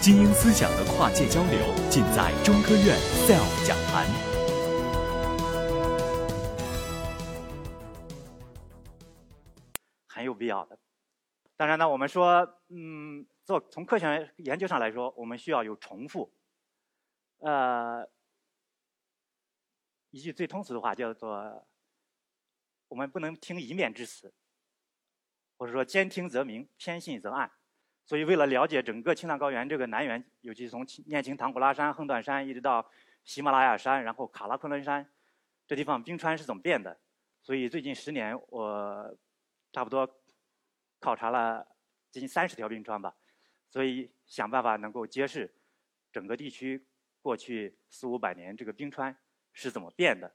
精英思想的跨界交流，尽在中科院 SELF 讲坛。很有必要的。当然呢，我们说，嗯，做从科学研究上来说，我们需要有重复。呃，一句最通俗的话叫做：我们不能听一面之词，或者说兼听则明，偏信则暗。所以，为了了解整个青藏高原这个南缘，尤其从念青唐古拉山、横断山一直到喜马拉雅山，然后卡拉昆仑山，这地方冰川是怎么变的？所以最近十年，我差不多考察了近三十条冰川吧，所以想办法能够揭示整个地区过去四五百年这个冰川是怎么变的，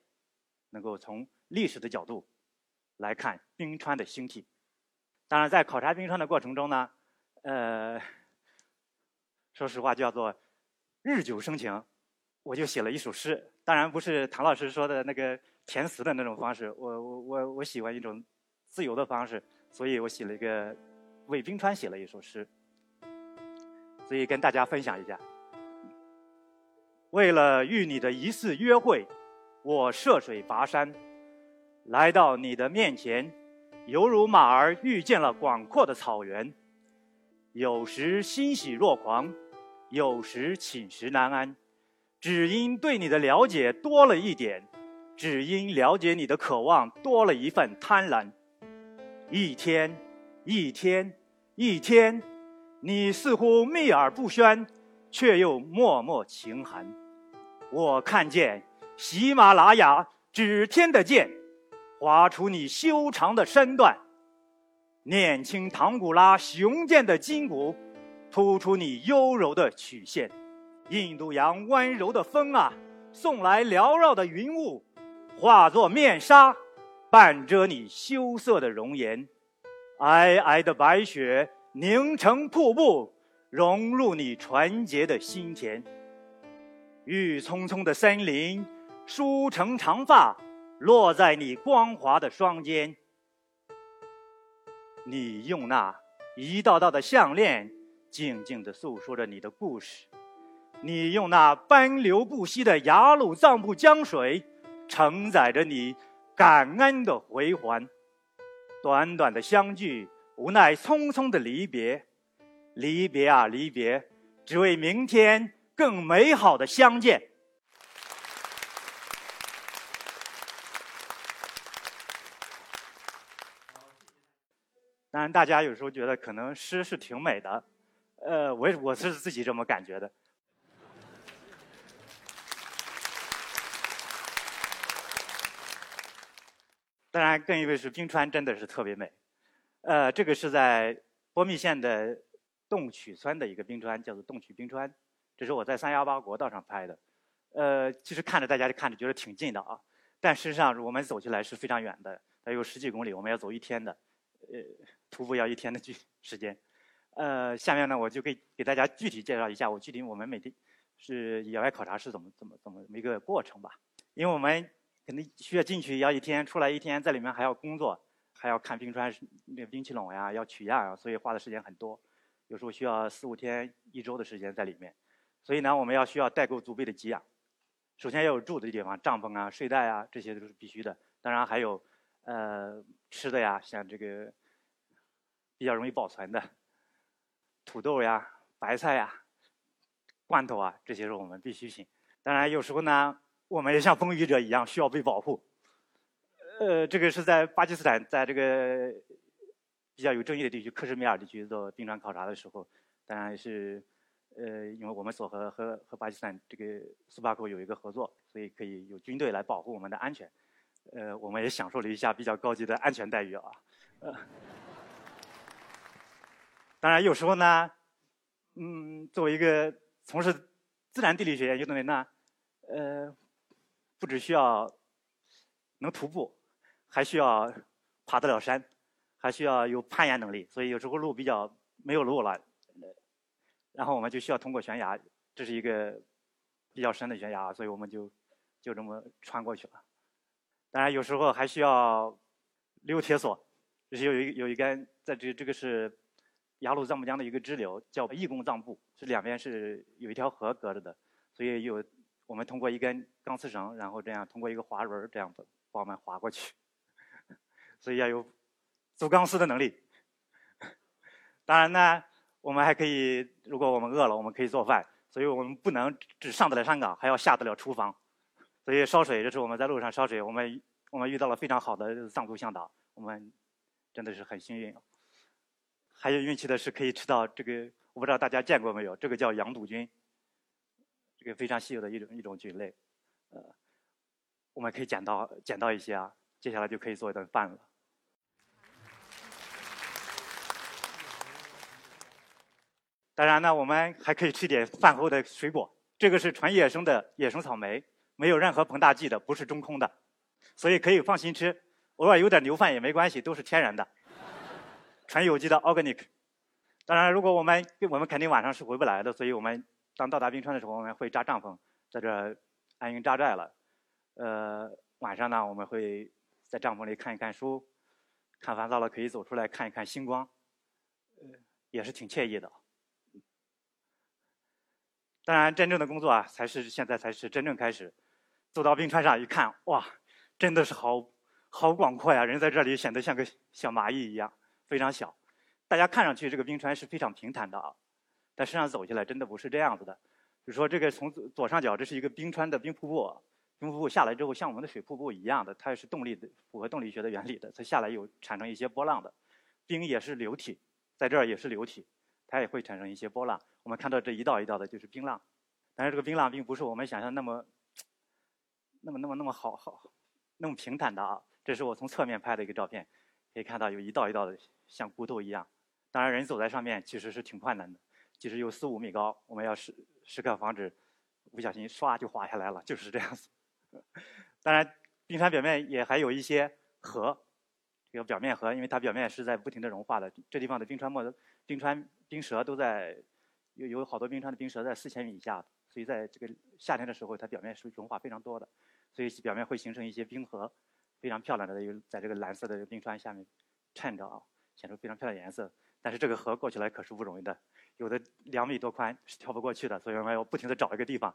能够从历史的角度来看冰川的兴起。当然，在考察冰川的过程中呢。呃，说实话叫做日久生情，我就写了一首诗。当然不是唐老师说的那个填词的那种方式，我我我我喜欢一种自由的方式，所以我写了一个为冰川写了一首诗，所以跟大家分享一下。为了与你的一次约会，我涉水跋山，来到你的面前，犹如马儿遇见了广阔的草原。有时欣喜若狂，有时寝食难安，只因对你的了解多了一点，只因了解你的渴望多了一份贪婪。一天，一天，一天，你似乎秘而不宣，却又脉脉情寒。我看见喜马拉雅指天的剑，划出你修长的身段。念青唐古拉雄健的筋骨，突出你优柔的曲线；印度洋温柔的风啊，送来缭绕的云雾，化作面纱，半遮你羞涩的容颜。皑皑的白雪凝成瀑布，融入你纯洁的心田。郁葱葱的森林梳成长发，落在你光滑的双肩。你用那一道道的项链，静静地诉说着你的故事；你用那奔流不息的雅鲁藏布江水，承载着你感恩的回环。短短的相聚，无奈匆匆的离别，离别啊离别，只为明天更美好的相见。当然，大家有时候觉得可能诗是挺美的，呃，我我是自己这么感觉的。当然，更因为是冰川真的是特别美，呃，这个是在波密县的洞曲村的一个冰川，叫做洞曲冰川，这是我在三幺八国道上拍的，呃，其实看着大家就看着觉得挺近的啊，但事实上我们走起来是非常远的，它有十几公里，我们要走一天的，呃。徒步要一天的距时间，呃，下面呢我就给给大家具体介绍一下我具体我们每天是野外考察是怎么怎么怎么一个过程吧。因为我们肯定需要进去要一天，出来一天，在里面还要工作，还要看冰川那冰淇淋呀，要取样啊，所以花的时间很多，有时候需要四五天、一周的时间在里面。所以呢，我们要需要带够足备的给养，首先要有住的地方，帐篷啊、睡袋啊，这些都是必须的。当然还有呃吃的呀，像这个。比较容易保存的土豆呀、白菜呀、罐头啊，这些是我们必需品。当然，有时候呢，我们也像风雨者一样需要被保护。呃，这个是在巴基斯坦，在这个比较有争议的地区克什米尔地区做冰川考察的时候，当然是呃，因为我们所和和和巴基斯坦这个苏巴克有一个合作，所以可以有军队来保护我们的安全。呃，我们也享受了一下比较高级的安全待遇啊。呃。当然，有时候呢，嗯，作为一个从事自然地理学研究的人呢，呃，不只需要能徒步，还需要爬得了山，还需要有攀岩能力。所以有时候路比较没有路了，然后我们就需要通过悬崖，这是一个比较深的悬崖，所以我们就就这么穿过去了。当然，有时候还需要溜铁索，就是有一有一根在这这个是。雅鲁藏布江的一个支流，叫义工藏布，是两边是有一条河隔着的，所以有我们通过一根钢丝绳，然后这样通过一个滑轮这样子把我们滑过去，所以要有走钢丝的能力。当然呢，我们还可以，如果我们饿了，我们可以做饭，所以我们不能只上得了山岗，还要下得了厨房。所以烧水，这是我们在路上烧水。我们我们遇到了非常好的藏族向导，我们真的是很幸运。还有运气的是可以吃到这个，我不知道大家见过没有？这个叫羊肚菌，这个非常稀有的一种一种菌类。呃，我们可以捡到捡到一些啊，接下来就可以做一顿饭了。当然呢，我们还可以吃一点饭后的水果。这个是纯野生的野生草莓。没有任何膨大剂的，不是中空的，所以可以放心吃。偶尔有点牛饭也没关系，都是天然的，纯有机的 organic。当然，如果我们我们肯定晚上是回不来的，所以我们当到达冰川的时候，我们会扎帐篷，在这安营扎寨了。呃，晚上呢，我们会在帐篷里看一看书，看烦躁了可以走出来看一看星光，呃，也是挺惬意的。当然，真正的工作啊，才是现在才是真正开始。走到冰川上一看，哇，真的是好好广阔呀！人在这里显得像个小蚂蚁一样，非常小。大家看上去这个冰川是非常平坦的啊，但实际上走下来真的不是这样子的。比如说，这个从左上角，这是一个冰川的冰瀑布，冰瀑布下来之后像我们的水瀑布一样的，它也是动力的，符合动力学的原理的。它下来有产生一些波浪的，冰也是流体，在这儿也是流体，它也会产生一些波浪。我们看到这一道一道的就是冰浪，但是这个冰浪并不是我们想象那么。那么那么那么好好，那么平坦的啊！这是我从侧面拍的一个照片，可以看到有一道一道的像骨头一样。当然，人走在上面其实是挺困难的，即使有四五米高，我们要时时刻防止不小心唰就滑下来了，就是这样子。当然，冰川表面也还有一些河，这个表面河，因为它表面是在不停的融化的。这地方的冰川末、冰川冰舌都在有有好多冰川的冰舌在四千米以下，所以在这个夏天的时候，它表面是融化非常多的。所以表面会形成一些冰河，非常漂亮的有在这个蓝色的冰川下面衬着啊，显出非常漂亮颜色。但是这个河过起来可是不容易的，有的两米多宽是跳不过去的，所以我们要不停的找一个地方，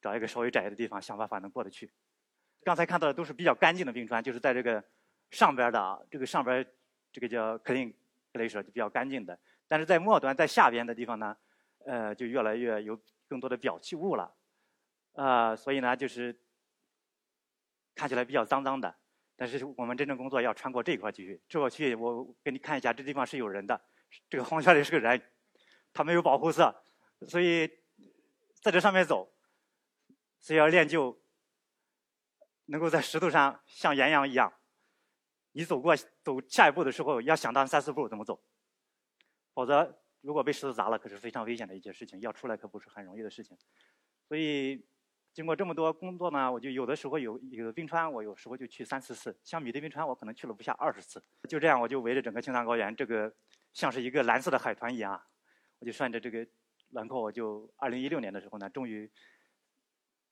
找一个稍微窄的地方，想办法能过得去。刚才看到的都是比较干净的冰川，就是在这个上边的啊，这个上边这个叫 clean glacier 就比较干净的。但是在末端在下边的地方呢，呃，就越来越有更多的表气物了，啊，所以呢就是。看起来比较脏脏的，但是我们真正工作要穿过这块区域。这块区域我给你看一下，这地方是有人的，这个黄圈里是个人，他没有保护色，所以在这上面走，所以要练就能够在石头上像岩羊一样，你走过走下一步的时候要想当三四步怎么走，否则如果被石头砸了，可是非常危险的一件事情，要出来可不是很容易的事情，所以。经过这么多工作呢，我就有的时候有有的冰川，我有时候就去三四次。像米堆冰川，我可能去了不下二十次。就这样，我就围着整个青藏高原，这个像是一个蓝色的海团一样，我就顺着这个轮廓，我就二零一六年的时候呢，终于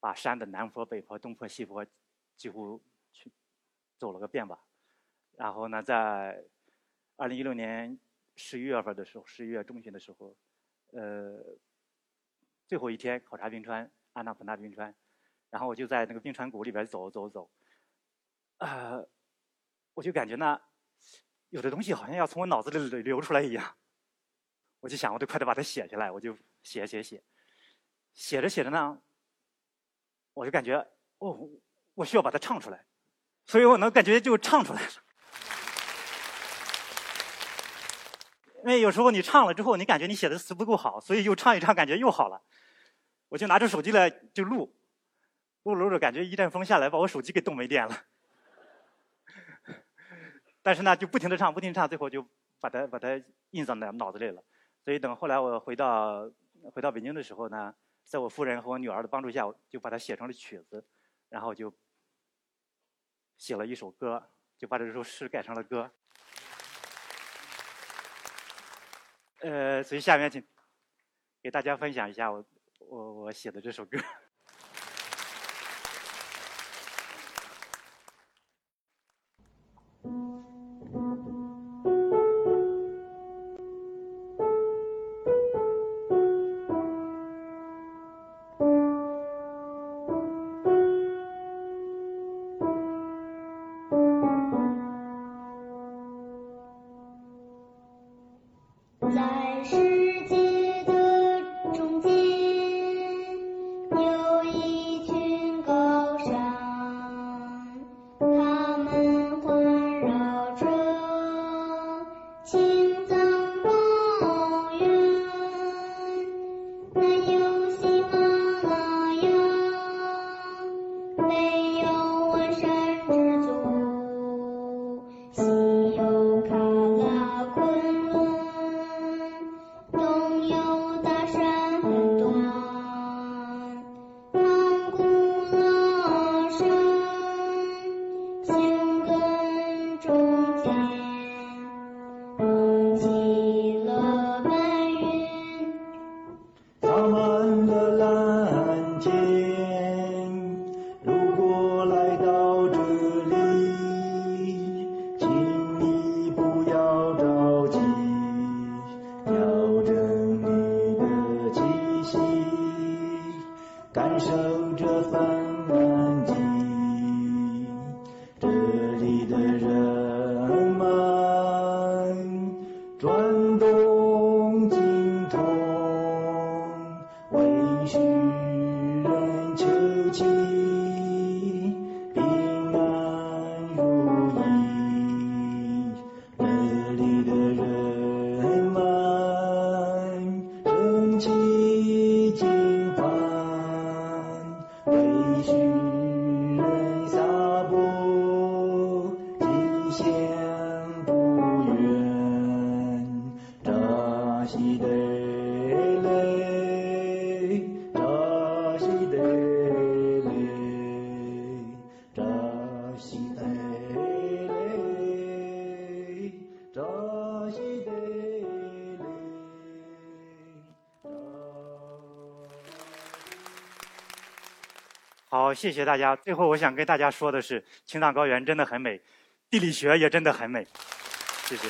把山的南坡、北坡、东坡、西坡几乎去走了个遍吧。然后呢，在二零一六年十一月份的时候，十一月中旬的时候，呃，最后一天考察冰川。安纳普纳冰川，然后我就在那个冰川谷里边走走走，呃，我就感觉呢，有的东西好像要从我脑子里流出来一样，我就想，我得快点把它写下来，我就写写写，写着写着呢，我就感觉，哦，我需要把它唱出来，所以我能感觉就唱出来了，因为有时候你唱了之后，你感觉你写的词不够好，所以又唱一唱，感觉又好了。我就拿着手机来就录，录录着感觉一阵风下来，把我手机给冻没电了。但是呢，就不停的唱，不停唱，最后就把它把它印在脑脑子里了。所以等后来我回到回到北京的时候呢，在我夫人和我女儿的帮助下，我就把它写成了曲子，然后就写了一首歌，就把这首诗改成了歌。呃，所以下面请给大家分享一下我。我我写的这首歌。祈平安如意，那里的人们生计金满，为世人洒播吉祥不远，扎西的。谢谢大家。最后，我想跟大家说的是，青藏高原真的很美，地理学也真的很美。谢谢。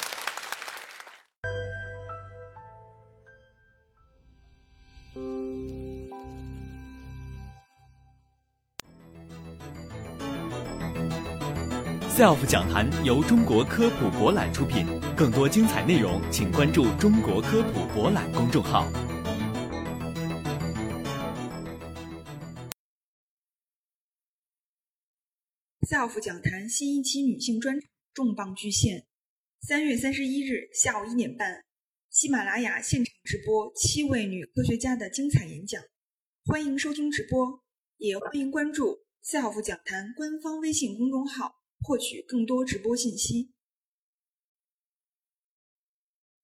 SELF 讲坛由中国科普博览出品，更多精彩内容，请关注中国科普博览公众号。SELF 讲坛新一期女性专场重磅巨献，三月三十一日下午一点半，喜马拉雅现场直播七位女科学家的精彩演讲，欢迎收听直播，也欢迎关注 SELF 讲坛官方微信公众号，获取更多直播信息。